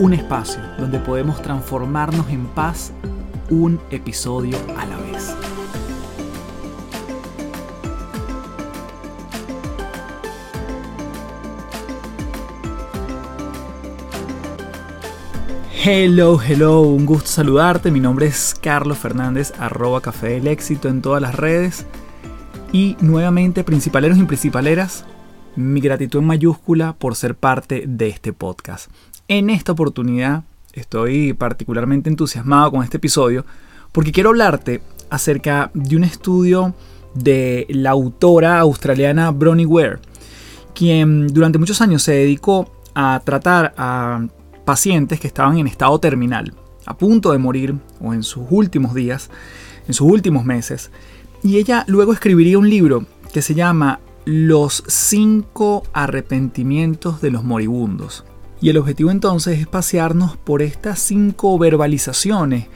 Un espacio donde podemos transformarnos en paz un episodio a la vez. Hello, hello, un gusto saludarte. Mi nombre es Carlos Fernández, arroba Café del Éxito en todas las redes. Y nuevamente, principaleros y principaleras, mi gratitud en mayúscula por ser parte de este podcast. En esta oportunidad estoy particularmente entusiasmado con este episodio porque quiero hablarte acerca de un estudio de la autora australiana Bronnie Ware, quien durante muchos años se dedicó a tratar a pacientes que estaban en estado terminal, a punto de morir o en sus últimos días, en sus últimos meses, y ella luego escribiría un libro que se llama los cinco arrepentimientos de los moribundos. Y el objetivo entonces es pasearnos por estas cinco verbalizaciones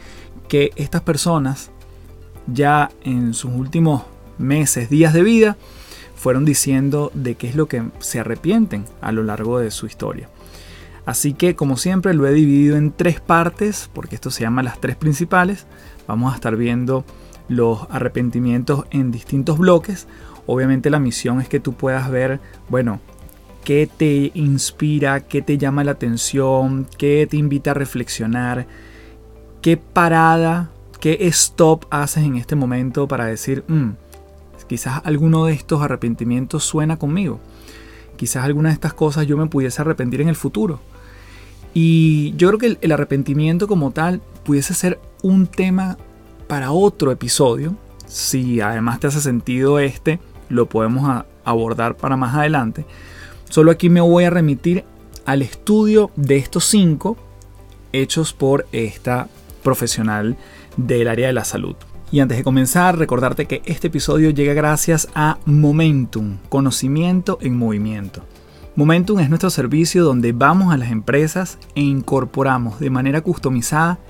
que estas personas ya en sus últimos meses, días de vida, fueron diciendo de qué es lo que se arrepienten a lo largo de su historia. Así que como siempre lo he dividido en tres partes, porque esto se llama las tres principales. Vamos a estar viendo los arrepentimientos en distintos bloques. Obviamente la misión es que tú puedas ver, bueno, qué te inspira, qué te llama la atención, qué te invita a reflexionar, qué parada, qué stop haces en este momento para decir, mm, quizás alguno de estos arrepentimientos suena conmigo. Quizás alguna de estas cosas yo me pudiese arrepentir en el futuro. Y yo creo que el arrepentimiento como tal pudiese ser un tema para otro episodio. Si además te hace sentido este, lo podemos abordar para más adelante. Solo aquí me voy a remitir al estudio de estos cinco hechos por esta profesional del área de la salud. Y antes de comenzar, recordarte que este episodio llega gracias a Momentum, conocimiento en movimiento. Momentum es nuestro servicio donde vamos a las empresas e incorporamos de manera customizada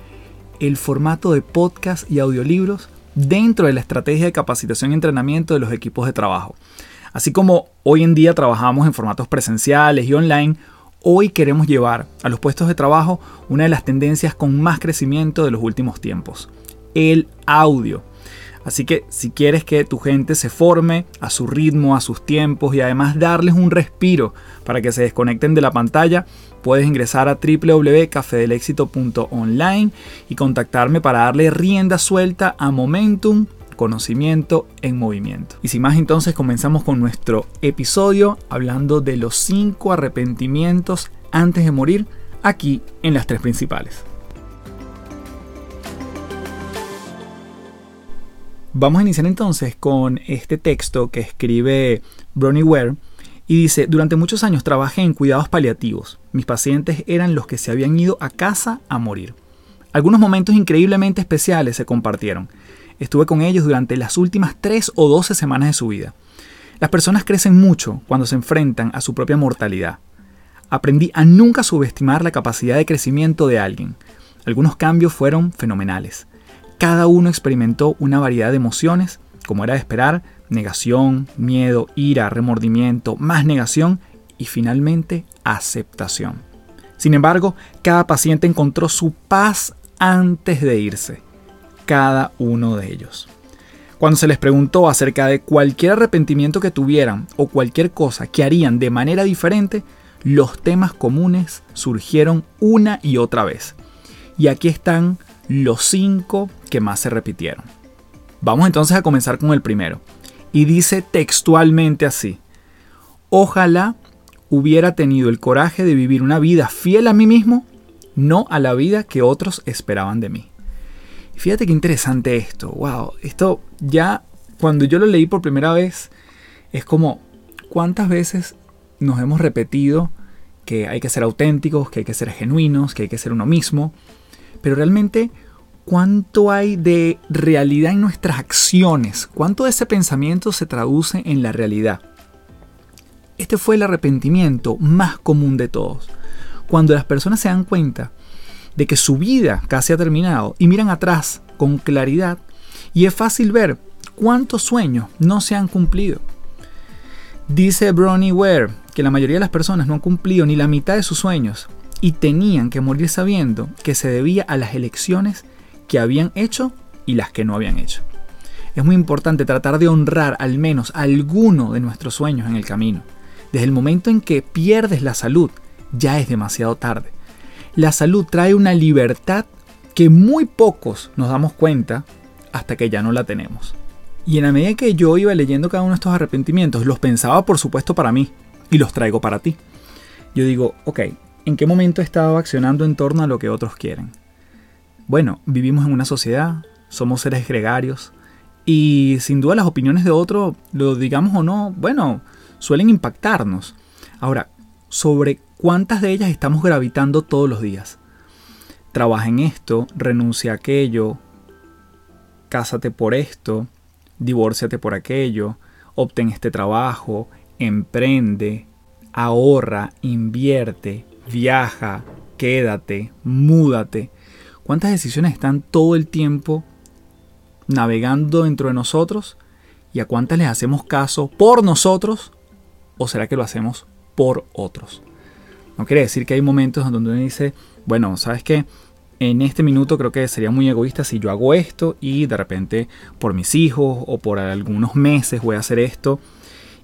el formato de podcast y audiolibros dentro de la estrategia de capacitación y entrenamiento de los equipos de trabajo. Así como hoy en día trabajamos en formatos presenciales y online, hoy queremos llevar a los puestos de trabajo una de las tendencias con más crecimiento de los últimos tiempos, el audio. Así que si quieres que tu gente se forme a su ritmo, a sus tiempos y además darles un respiro para que se desconecten de la pantalla, puedes ingresar a www.cafedelexito.online y contactarme para darle rienda suelta a Momentum conocimiento en movimiento. Y sin más entonces comenzamos con nuestro episodio hablando de los 5 arrepentimientos antes de morir aquí en las tres principales. Vamos a iniciar entonces con este texto que escribe Bronnie Ware y dice, durante muchos años trabajé en cuidados paliativos. Mis pacientes eran los que se habían ido a casa a morir. Algunos momentos increíblemente especiales se compartieron. Estuve con ellos durante las últimas 3 o 12 semanas de su vida. Las personas crecen mucho cuando se enfrentan a su propia mortalidad. Aprendí a nunca subestimar la capacidad de crecimiento de alguien. Algunos cambios fueron fenomenales. Cada uno experimentó una variedad de emociones, como era de esperar, negación, miedo, ira, remordimiento, más negación y finalmente aceptación. Sin embargo, cada paciente encontró su paz antes de irse, cada uno de ellos. Cuando se les preguntó acerca de cualquier arrepentimiento que tuvieran o cualquier cosa que harían de manera diferente, los temas comunes surgieron una y otra vez. Y aquí están los cinco que más se repitieron. Vamos entonces a comenzar con el primero y dice textualmente así, ojalá hubiera tenido el coraje de vivir una vida fiel a mí mismo, no a la vida que otros esperaban de mí. Fíjate qué interesante esto, wow, esto ya cuando yo lo leí por primera vez es como cuántas veces nos hemos repetido que hay que ser auténticos, que hay que ser genuinos, que hay que ser uno mismo, pero realmente cuánto hay de realidad en nuestras acciones, cuánto de ese pensamiento se traduce en la realidad. Este fue el arrepentimiento más común de todos. Cuando las personas se dan cuenta de que su vida casi ha terminado y miran atrás con claridad y es fácil ver cuántos sueños no se han cumplido. Dice Bronnie Ware que la mayoría de las personas no han cumplido ni la mitad de sus sueños y tenían que morir sabiendo que se debía a las elecciones que habían hecho y las que no habían hecho. Es muy importante tratar de honrar al menos alguno de nuestros sueños en el camino. Desde el momento en que pierdes la salud, ya es demasiado tarde. La salud trae una libertad que muy pocos nos damos cuenta hasta que ya no la tenemos. Y en la medida que yo iba leyendo cada uno de estos arrepentimientos, los pensaba por supuesto para mí y los traigo para ti. Yo digo, ok, ¿en qué momento he estado accionando en torno a lo que otros quieren? Bueno, vivimos en una sociedad, somos seres gregarios y sin duda las opiniones de otro, lo digamos o no, bueno, suelen impactarnos. Ahora, sobre cuántas de ellas estamos gravitando todos los días. Trabaja en esto, renuncia a aquello, cásate por esto, divórciate por aquello, obtén este trabajo, emprende, ahorra, invierte, viaja, quédate, múdate. ¿Cuántas decisiones están todo el tiempo navegando dentro de nosotros? ¿Y a cuántas les hacemos caso por nosotros? ¿O será que lo hacemos por otros? No quiere decir que hay momentos donde uno dice, bueno, ¿sabes qué? en este minuto creo que sería muy egoísta si yo hago esto y de repente por mis hijos o por algunos meses voy a hacer esto.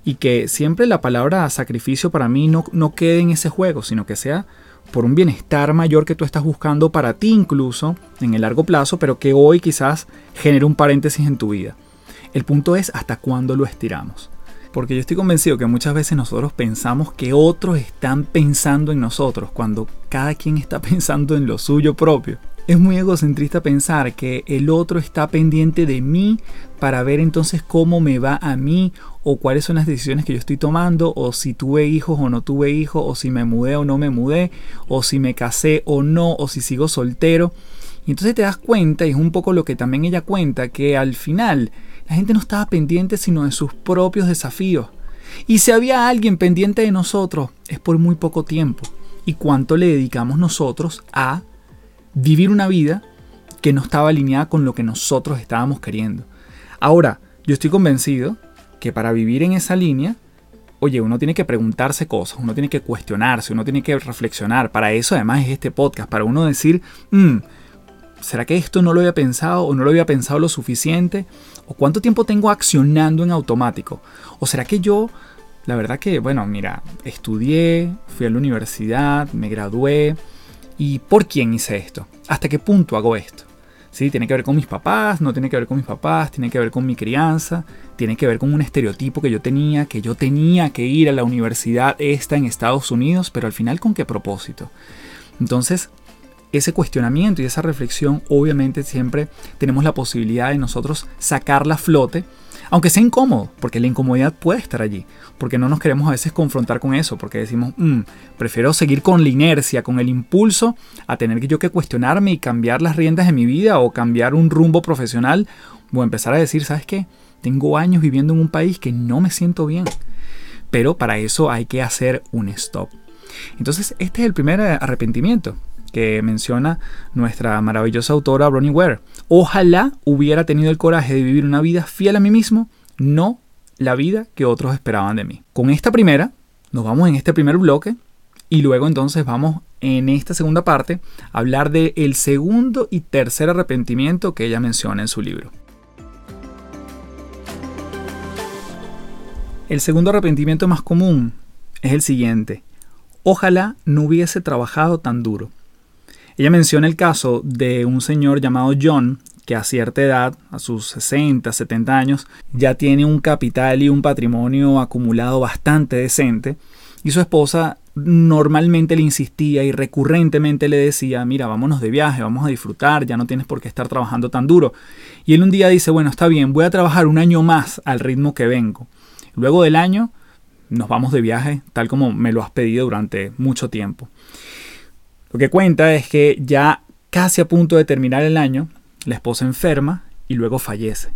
Y que siempre la palabra sacrificio para mí no, no quede en ese juego, sino que sea por un bienestar mayor que tú estás buscando para ti incluso en el largo plazo, pero que hoy quizás genere un paréntesis en tu vida. El punto es hasta cuándo lo estiramos. Porque yo estoy convencido que muchas veces nosotros pensamos que otros están pensando en nosotros cuando cada quien está pensando en lo suyo propio. Es muy egocentrista pensar que el otro está pendiente de mí para ver entonces cómo me va a mí o cuáles son las decisiones que yo estoy tomando o si tuve hijos o no tuve hijos o si me mudé o no me mudé o si me casé o no o si sigo soltero. Y entonces te das cuenta, y es un poco lo que también ella cuenta, que al final la gente no estaba pendiente sino de sus propios desafíos. Y si había alguien pendiente de nosotros, es por muy poco tiempo. Y cuánto le dedicamos nosotros a vivir una vida que no estaba alineada con lo que nosotros estábamos queriendo. Ahora, yo estoy convencido que para vivir en esa línea, oye, uno tiene que preguntarse cosas, uno tiene que cuestionarse, uno tiene que reflexionar. Para eso además es este podcast, para uno decir, mm, ¿será que esto no lo había pensado o no lo había pensado lo suficiente? ¿O cuánto tiempo tengo accionando en automático? ¿O será que yo, la verdad que, bueno, mira, estudié, fui a la universidad, me gradué, ¿y por quién hice esto? ¿Hasta qué punto hago esto? ¿Sí? Tiene que ver con mis papás, no tiene que ver con mis papás, tiene que ver con mi crianza, tiene que ver con un estereotipo que yo tenía, que yo tenía que ir a la universidad esta en Estados Unidos, pero al final con qué propósito. Entonces, ese cuestionamiento y esa reflexión, obviamente siempre tenemos la posibilidad de nosotros sacarla a flote, aunque sea incómodo, porque la incomodidad puede estar allí, porque no nos queremos a veces confrontar con eso, porque decimos, mm, prefiero seguir con la inercia, con el impulso, a tener que yo que cuestionarme y cambiar las riendas de mi vida o cambiar un rumbo profesional, o empezar a decir, ¿sabes qué? Tengo años viviendo en un país que no me siento bien. Pero para eso hay que hacer un stop. Entonces, este es el primer arrepentimiento que menciona nuestra maravillosa autora Bronnie Ware. Ojalá hubiera tenido el coraje de vivir una vida fiel a mí mismo, no la vida que otros esperaban de mí. Con esta primera, nos vamos en este primer bloque y luego entonces vamos en esta segunda parte a hablar del el segundo y tercer arrepentimiento que ella menciona en su libro. El segundo arrepentimiento más común es el siguiente. Ojalá no hubiese trabajado tan duro. Ella menciona el caso de un señor llamado John, que a cierta edad, a sus 60, 70 años, ya tiene un capital y un patrimonio acumulado bastante decente, y su esposa normalmente le insistía y recurrentemente le decía, mira, vámonos de viaje, vamos a disfrutar, ya no tienes por qué estar trabajando tan duro. Y él un día dice, bueno, está bien, voy a trabajar un año más al ritmo que vengo. Luego del año nos vamos de viaje tal como me lo has pedido durante mucho tiempo. Lo que cuenta es que ya casi a punto de terminar el año, la esposa enferma y luego fallece.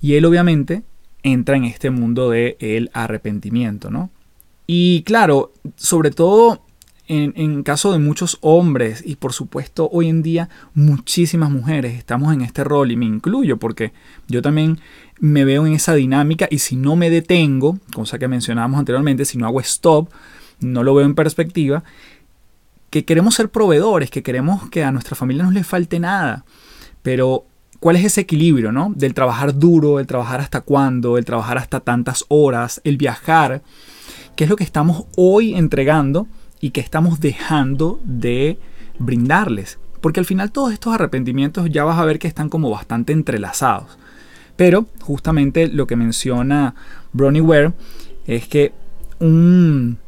Y él obviamente entra en este mundo de el arrepentimiento, ¿no? Y claro, sobre todo en, en, caso de muchos hombres y por supuesto hoy en día muchísimas mujeres estamos en este rol y me incluyo porque yo también me veo en esa dinámica y si no me detengo, cosa que mencionábamos anteriormente, si no hago stop, no lo veo en perspectiva, que queremos ser proveedores, que queremos que a nuestra familia no le falte nada, pero ¿cuál es ese equilibrio, no? Del trabajar duro, el trabajar hasta cuándo, el trabajar hasta tantas horas, el viajar, ¿qué es lo que estamos hoy entregando? y que estamos dejando de brindarles. Porque al final todos estos arrepentimientos ya vas a ver que están como bastante entrelazados. Pero justamente lo que menciona Bronnie Ware es que un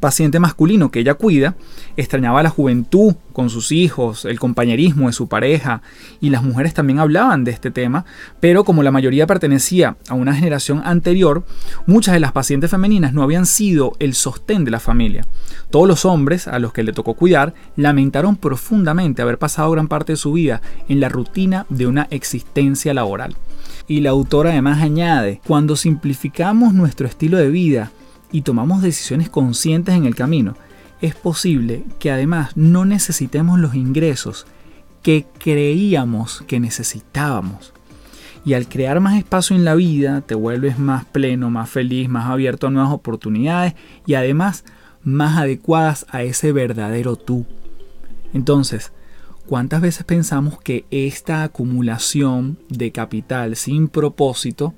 paciente masculino que ella cuida extrañaba la juventud con sus hijos, el compañerismo de su pareja y las mujeres también hablaban de este tema, pero como la mayoría pertenecía a una generación anterior, muchas de las pacientes femeninas no habían sido el sostén de la familia. Todos los hombres a los que le tocó cuidar lamentaron profundamente haber pasado gran parte de su vida en la rutina de una existencia laboral. Y la autora además añade, cuando simplificamos nuestro estilo de vida, y tomamos decisiones conscientes en el camino, es posible que además no necesitemos los ingresos que creíamos que necesitábamos. Y al crear más espacio en la vida, te vuelves más pleno, más feliz, más abierto a nuevas oportunidades y además más adecuadas a ese verdadero tú. Entonces, ¿cuántas veces pensamos que esta acumulación de capital sin propósito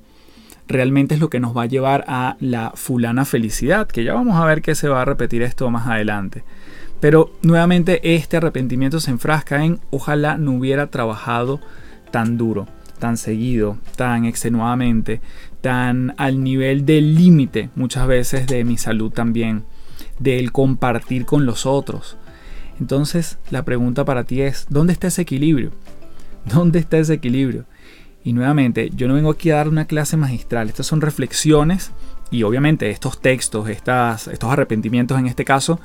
realmente es lo que nos va a llevar a la fulana felicidad, que ya vamos a ver que se va a repetir esto más adelante. Pero nuevamente este arrepentimiento se enfrasca en ojalá no hubiera trabajado tan duro, tan seguido, tan extenuadamente, tan al nivel del límite muchas veces de mi salud también, del compartir con los otros. Entonces la pregunta para ti es, ¿dónde está ese equilibrio? ¿Dónde está ese equilibrio? Y nuevamente, yo no vengo aquí a dar una clase magistral, estas son reflexiones y obviamente estos textos, estas, estos arrepentimientos en este caso,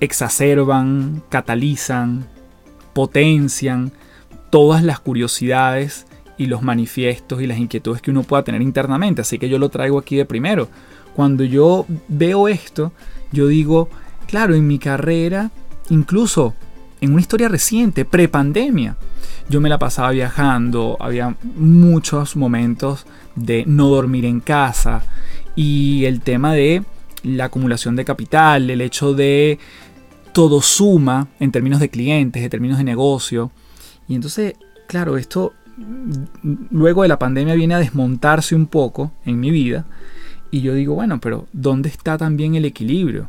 exacerban, catalizan, potencian todas las curiosidades y los manifiestos y las inquietudes que uno pueda tener internamente. Así que yo lo traigo aquí de primero. Cuando yo veo esto, yo digo, claro, en mi carrera, incluso en una historia reciente, prepandemia, yo me la pasaba viajando, había muchos momentos de no dormir en casa y el tema de la acumulación de capital, el hecho de todo suma en términos de clientes, en términos de negocio. Y entonces, claro, esto luego de la pandemia viene a desmontarse un poco en mi vida y yo digo, bueno, pero ¿dónde está también el equilibrio?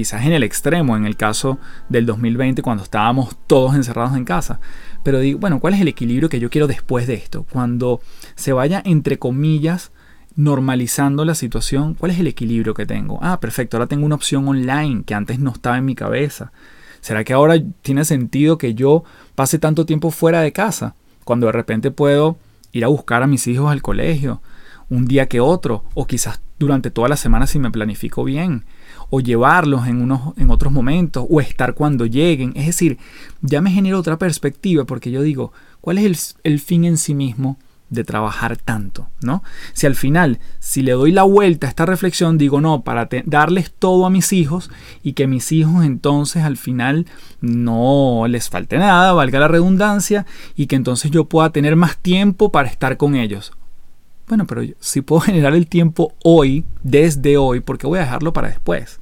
Quizás en el extremo, en el caso del 2020 cuando estábamos todos encerrados en casa. Pero digo, bueno, ¿cuál es el equilibrio que yo quiero después de esto? Cuando se vaya, entre comillas, normalizando la situación, ¿cuál es el equilibrio que tengo? Ah, perfecto, ahora tengo una opción online que antes no estaba en mi cabeza. ¿Será que ahora tiene sentido que yo pase tanto tiempo fuera de casa? Cuando de repente puedo ir a buscar a mis hijos al colegio, un día que otro, o quizás durante toda la semana si me planifico bien o llevarlos en, unos, en otros momentos, o estar cuando lleguen. Es decir, ya me genera otra perspectiva porque yo digo, ¿cuál es el, el fin en sí mismo? de trabajar tanto, ¿no? Si al final, si le doy la vuelta a esta reflexión, digo, no, para darles todo a mis hijos y que mis hijos entonces al final no les falte nada, valga la redundancia, y que entonces yo pueda tener más tiempo para estar con ellos. Bueno, pero si puedo generar el tiempo hoy, desde hoy, porque voy a dejarlo para después?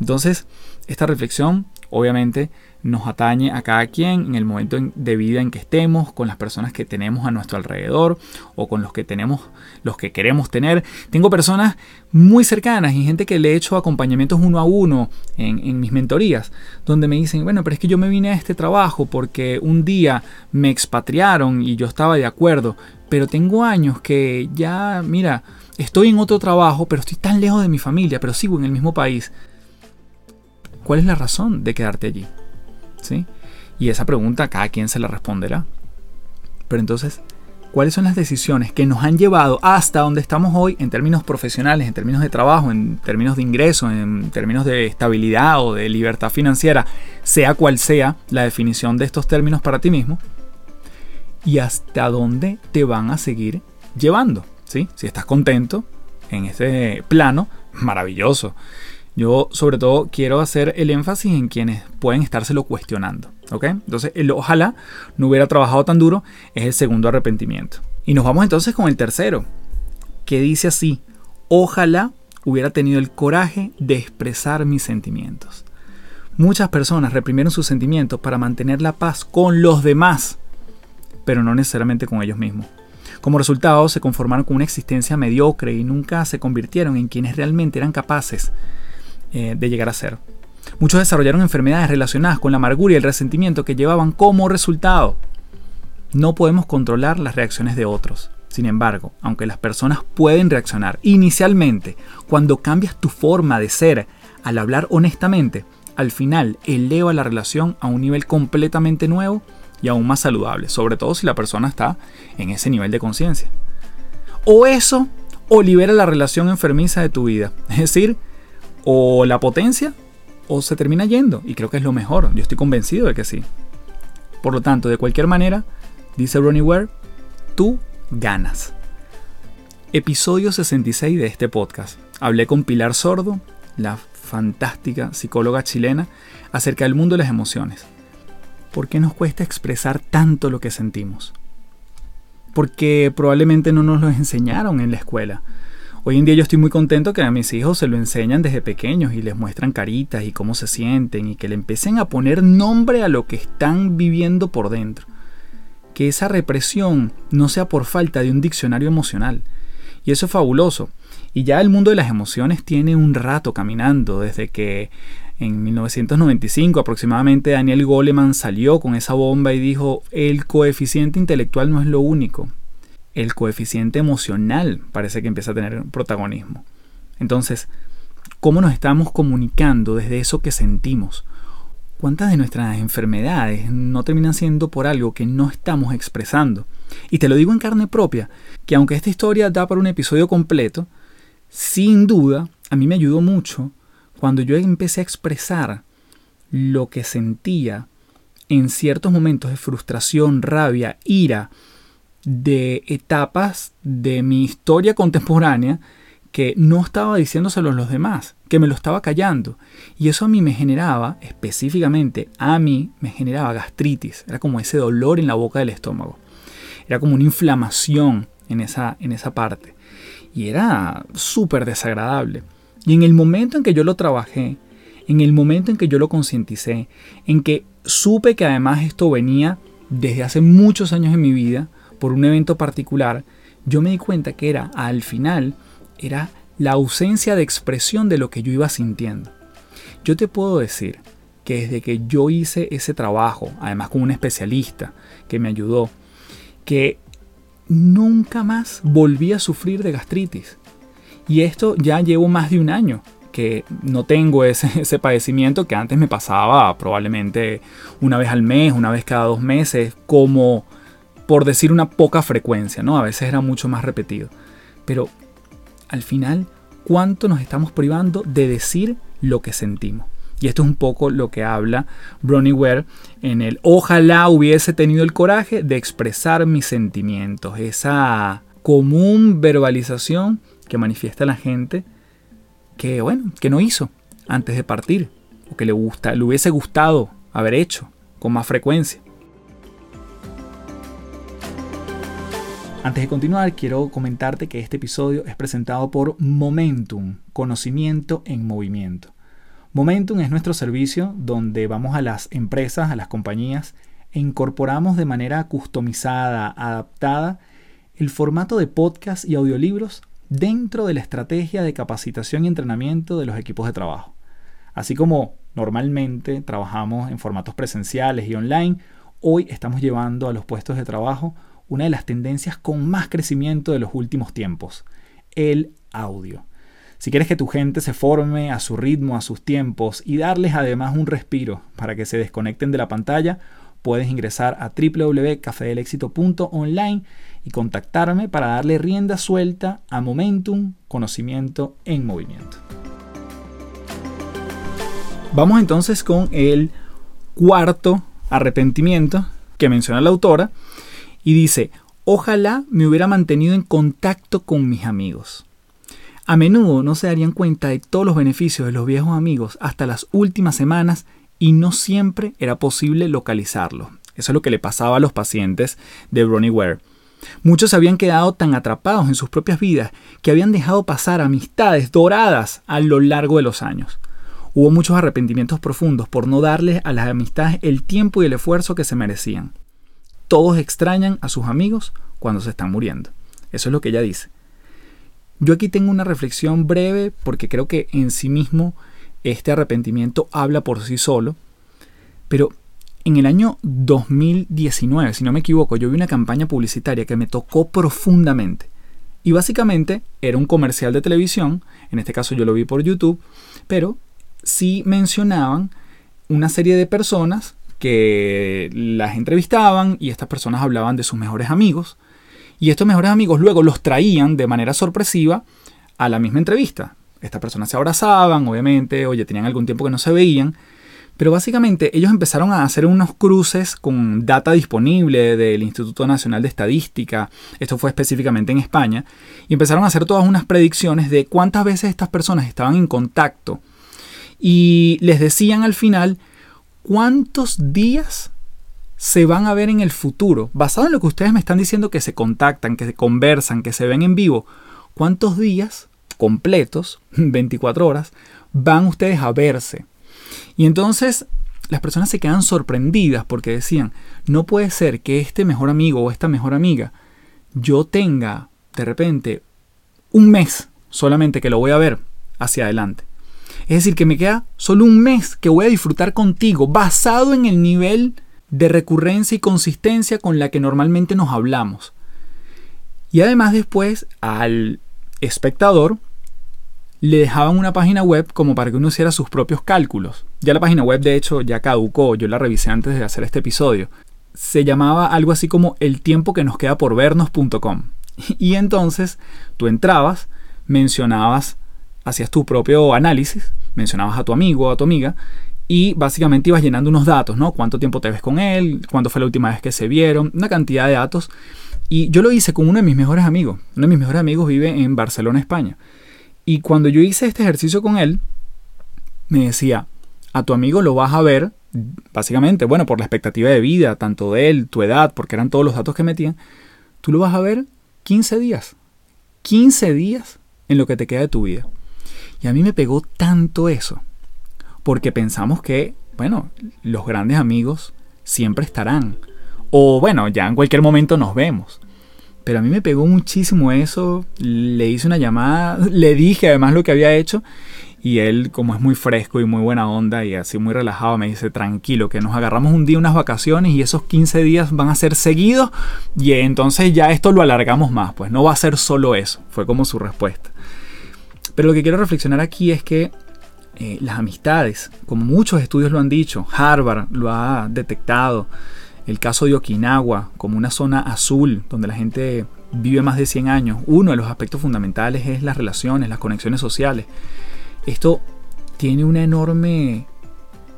Entonces, esta reflexión, obviamente, nos atañe a cada quien en el momento de vida en que estemos, con las personas que tenemos a nuestro alrededor o con los que tenemos, los que queremos tener. Tengo personas muy cercanas y gente que le he hecho acompañamientos uno a uno en, en mis mentorías, donde me dicen, bueno, pero es que yo me vine a este trabajo porque un día me expatriaron y yo estaba de acuerdo, pero tengo años que ya, mira, estoy en otro trabajo, pero estoy tan lejos de mi familia, pero sigo en el mismo país. ¿Cuál es la razón de quedarte allí? ¿Sí? Y esa pregunta cada quien se la responderá. Pero entonces, cuáles son las decisiones que nos han llevado hasta donde estamos hoy en términos profesionales, en términos de trabajo, en términos de ingreso, en términos de estabilidad o de libertad financiera, sea cual sea la definición de estos términos para ti mismo, y hasta dónde te van a seguir llevando. ¿sí? Si estás contento en ese plano, maravilloso. Yo sobre todo quiero hacer el énfasis en quienes pueden estárselo cuestionando. ¿ok? Entonces el ojalá no hubiera trabajado tan duro es el segundo arrepentimiento. Y nos vamos entonces con el tercero, que dice así, ojalá hubiera tenido el coraje de expresar mis sentimientos. Muchas personas reprimieron sus sentimientos para mantener la paz con los demás, pero no necesariamente con ellos mismos. Como resultado, se conformaron con una existencia mediocre y nunca se convirtieron en quienes realmente eran capaces eh, de llegar a ser. Muchos desarrollaron enfermedades relacionadas con la amargura y el resentimiento que llevaban como resultado. No podemos controlar las reacciones de otros. Sin embargo, aunque las personas pueden reaccionar inicialmente cuando cambias tu forma de ser al hablar honestamente, al final eleva la relación a un nivel completamente nuevo y aún más saludable, sobre todo si la persona está en ese nivel de conciencia. O eso, o libera la relación enfermiza de tu vida. Es decir, o la potencia o se termina yendo. Y creo que es lo mejor. Yo estoy convencido de que sí. Por lo tanto, de cualquier manera, dice Ronnie Ware, tú ganas. Episodio 66 de este podcast. Hablé con Pilar Sordo, la fantástica psicóloga chilena, acerca del mundo de las emociones. ¿Por qué nos cuesta expresar tanto lo que sentimos? Porque probablemente no nos lo enseñaron en la escuela Hoy en día yo estoy muy contento que a mis hijos se lo enseñan desde pequeños y les muestran caritas y cómo se sienten y que le empiecen a poner nombre a lo que están viviendo por dentro. Que esa represión no sea por falta de un diccionario emocional. Y eso es fabuloso. Y ya el mundo de las emociones tiene un rato caminando desde que en 1995 aproximadamente Daniel Goleman salió con esa bomba y dijo, el coeficiente intelectual no es lo único, el coeficiente emocional parece que empieza a tener protagonismo. Entonces, ¿cómo nos estamos comunicando desde eso que sentimos? ¿Cuántas de nuestras enfermedades no terminan siendo por algo que no estamos expresando? Y te lo digo en carne propia, que aunque esta historia da para un episodio completo, sin duda a mí me ayudó mucho cuando yo empecé a expresar lo que sentía en ciertos momentos de frustración, rabia, ira, de etapas de mi historia contemporánea que no estaba diciéndoselo a los demás, que me lo estaba callando. Y eso a mí me generaba, específicamente a mí, me generaba gastritis. Era como ese dolor en la boca del estómago. Era como una inflamación en esa, en esa parte. Y era súper desagradable. Y en el momento en que yo lo trabajé, en el momento en que yo lo concienticé, en que supe que además esto venía desde hace muchos años en mi vida, por un evento particular, yo me di cuenta que era, al final, era la ausencia de expresión de lo que yo iba sintiendo. Yo te puedo decir que desde que yo hice ese trabajo, además con un especialista que me ayudó, que nunca más volví a sufrir de gastritis. Y esto ya llevo más de un año que no tengo ese, ese, padecimiento que antes me pasaba probablemente una vez al mes, una vez cada dos meses, como por decir una poca frecuencia, ¿no? A veces era mucho más repetido. Pero al final, ¿cuánto nos estamos privando de decir lo que sentimos? Y esto es un poco lo que habla Bronnie Ware en el ojalá hubiese tenido el coraje de expresar mis sentimientos, esa común verbalización que manifiesta la gente que bueno, que no hizo antes de partir o que le gusta, le hubiese gustado haber hecho con más frecuencia. Antes de continuar, quiero comentarte que este episodio es presentado por Momentum, conocimiento en movimiento. Momentum es nuestro servicio donde vamos a las empresas, a las compañías e incorporamos de manera customizada, adaptada, el formato de podcast y audiolibros dentro de la estrategia de capacitación y entrenamiento de los equipos de trabajo. Así como normalmente trabajamos en formatos presenciales y online, hoy estamos llevando a los puestos de trabajo una de las tendencias con más crecimiento de los últimos tiempos, el audio. Si quieres que tu gente se forme a su ritmo, a sus tiempos y darles además un respiro para que se desconecten de la pantalla, puedes ingresar a www.cafedelexito.online y contactarme para darle rienda suelta a Momentum, conocimiento en movimiento. Vamos entonces con el cuarto arrepentimiento que menciona la autora y dice, ojalá me hubiera mantenido en contacto con mis amigos. A menudo no se darían cuenta de todos los beneficios de los viejos amigos hasta las últimas semanas y no siempre era posible localizarlos. Eso es lo que le pasaba a los pacientes de Bronnie Ware. Muchos habían quedado tan atrapados en sus propias vidas que habían dejado pasar amistades doradas a lo largo de los años. Hubo muchos arrepentimientos profundos por no darles a las amistades el tiempo y el esfuerzo que se merecían. Todos extrañan a sus amigos cuando se están muriendo. Eso es lo que ella dice. Yo aquí tengo una reflexión breve porque creo que en sí mismo este arrepentimiento habla por sí solo, pero en el año 2019, si no me equivoco, yo vi una campaña publicitaria que me tocó profundamente. Y básicamente era un comercial de televisión, en este caso yo lo vi por YouTube, pero sí mencionaban una serie de personas que las entrevistaban y estas personas hablaban de sus mejores amigos. Y estos mejores amigos luego los traían de manera sorpresiva a la misma entrevista. Estas personas se abrazaban, obviamente, oye, tenían algún tiempo que no se veían, pero básicamente ellos empezaron a hacer unos cruces con data disponible del Instituto Nacional de Estadística, esto fue específicamente en España, y empezaron a hacer todas unas predicciones de cuántas veces estas personas estaban en contacto. Y les decían al final cuántos días se van a ver en el futuro, basado en lo que ustedes me están diciendo que se contactan, que se conversan, que se ven en vivo, cuántos días completos, 24 horas, van ustedes a verse. Y entonces las personas se quedan sorprendidas porque decían, no puede ser que este mejor amigo o esta mejor amiga yo tenga de repente un mes solamente que lo voy a ver hacia adelante. Es decir, que me queda solo un mes que voy a disfrutar contigo, basado en el nivel de recurrencia y consistencia con la que normalmente nos hablamos. Y además después al espectador le dejaban una página web como para que uno hiciera sus propios cálculos. Ya la página web de hecho ya caducó, yo la revisé antes de hacer este episodio. Se llamaba algo así como el tiempo que nos queda por vernos.com. Y entonces tú entrabas, mencionabas, hacías tu propio análisis, mencionabas a tu amigo o a tu amiga y básicamente ibas llenando unos datos, ¿no? Cuánto tiempo te ves con él, cuándo fue la última vez que se vieron, una cantidad de datos. Y yo lo hice con uno de mis mejores amigos. Uno de mis mejores amigos vive en Barcelona, España. Y cuando yo hice este ejercicio con él, me decía, a tu amigo lo vas a ver, básicamente, bueno, por la expectativa de vida, tanto de él, tu edad, porque eran todos los datos que metían, tú lo vas a ver 15 días. 15 días en lo que te queda de tu vida. Y a mí me pegó tanto eso, porque pensamos que, bueno, los grandes amigos siempre estarán. O bueno, ya en cualquier momento nos vemos. Pero a mí me pegó muchísimo eso, le hice una llamada, le dije además lo que había hecho y él como es muy fresco y muy buena onda y así muy relajado me dice tranquilo que nos agarramos un día unas vacaciones y esos 15 días van a ser seguidos y entonces ya esto lo alargamos más, pues no va a ser solo eso, fue como su respuesta. Pero lo que quiero reflexionar aquí es que eh, las amistades, como muchos estudios lo han dicho, Harvard lo ha detectado, el caso de Okinawa como una zona azul donde la gente vive más de 100 años, uno de los aspectos fundamentales es las relaciones, las conexiones sociales. Esto tiene una enorme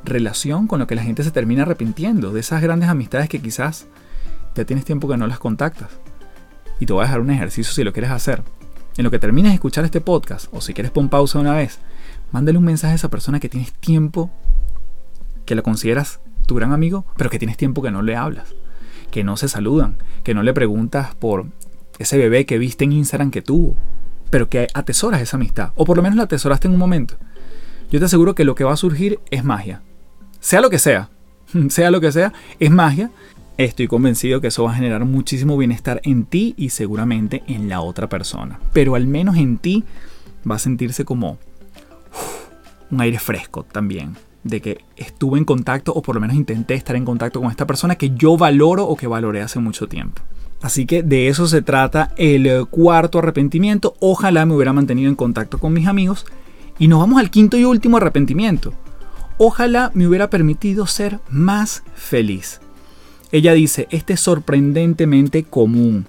relación con lo que la gente se termina arrepintiendo, de esas grandes amistades que quizás ya tienes tiempo que no las contactas. Y te voy a dejar un ejercicio si lo quieres hacer. En lo que termines de escuchar este podcast, o si quieres pon pausa una vez, mándale un mensaje a esa persona que tienes tiempo, que la consideras tu gran amigo, pero que tienes tiempo que no le hablas, que no se saludan, que no le preguntas por ese bebé que viste en Instagram que tuvo, pero que atesoras esa amistad, o por lo menos la atesoraste en un momento. Yo te aseguro que lo que va a surgir es magia. Sea lo que sea, sea lo que sea, es magia. Estoy convencido que eso va a generar muchísimo bienestar en ti y seguramente en la otra persona. Pero al menos en ti va a sentirse como un aire fresco también de que estuve en contacto o por lo menos intenté estar en contacto con esta persona que yo valoro o que valoré hace mucho tiempo. Así que de eso se trata el cuarto arrepentimiento. Ojalá me hubiera mantenido en contacto con mis amigos. Y nos vamos al quinto y último arrepentimiento. Ojalá me hubiera permitido ser más feliz. Ella dice, este es sorprendentemente común.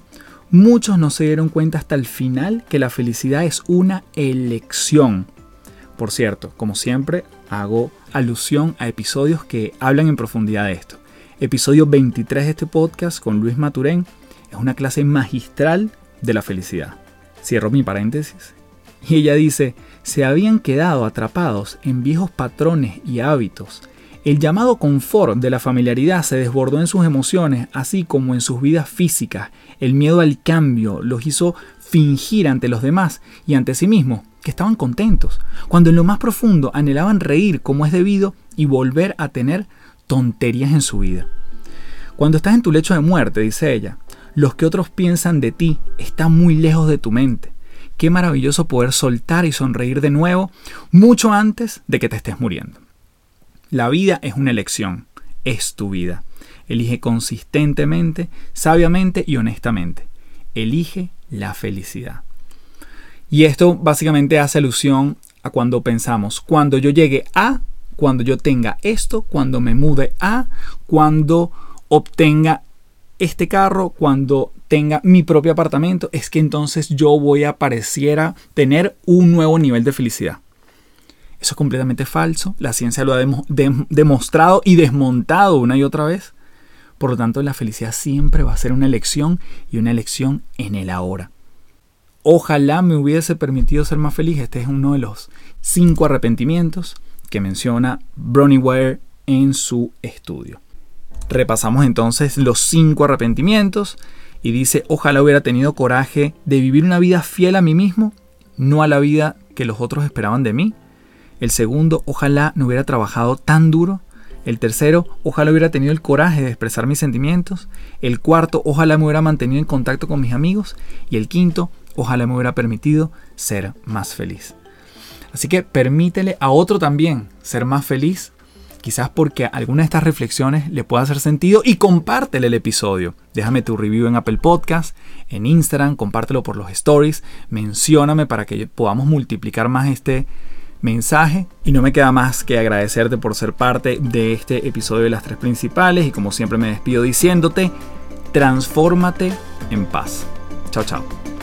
Muchos no se dieron cuenta hasta el final que la felicidad es una elección. Por cierto, como siempre, hago alusión a episodios que hablan en profundidad de esto. Episodio 23 de este podcast con Luis Maturén es una clase magistral de la felicidad. Cierro mi paréntesis. Y ella dice, se habían quedado atrapados en viejos patrones y hábitos. El llamado confort de la familiaridad se desbordó en sus emociones, así como en sus vidas físicas. El miedo al cambio los hizo fingir ante los demás y ante sí mismos que estaban contentos, cuando en lo más profundo anhelaban reír como es debido y volver a tener tonterías en su vida. Cuando estás en tu lecho de muerte, dice ella, los que otros piensan de ti están muy lejos de tu mente. Qué maravilloso poder soltar y sonreír de nuevo mucho antes de que te estés muriendo. La vida es una elección, es tu vida. Elige consistentemente, sabiamente y honestamente. Elige la felicidad. Y esto básicamente hace alusión a cuando pensamos, cuando yo llegue a, cuando yo tenga esto, cuando me mude a, cuando obtenga este carro, cuando tenga mi propio apartamento, es que entonces yo voy a pareciera tener un nuevo nivel de felicidad. Eso es completamente falso. La ciencia lo ha demostrado y desmontado una y otra vez. Por lo tanto, la felicidad siempre va a ser una elección y una elección en el ahora. Ojalá me hubiese permitido ser más feliz. Este es uno de los cinco arrepentimientos que menciona Bronnie Ware en su estudio. Repasamos entonces los cinco arrepentimientos y dice, ojalá hubiera tenido coraje de vivir una vida fiel a mí mismo, no a la vida que los otros esperaban de mí. El segundo, ojalá no hubiera trabajado tan duro. El tercero, ojalá hubiera tenido el coraje de expresar mis sentimientos. El cuarto, ojalá me hubiera mantenido en contacto con mis amigos. Y el quinto, ojalá me hubiera permitido ser más feliz. Así que permítele a otro también ser más feliz quizás porque alguna de estas reflexiones le pueda hacer sentido y compártele el episodio. Déjame tu review en Apple Podcast, en Instagram, compártelo por los stories, mencióname para que podamos multiplicar más este mensaje y no me queda más que agradecerte por ser parte de este episodio de las tres principales y como siempre me despido diciéndote, transfórmate en paz. Chao, chao.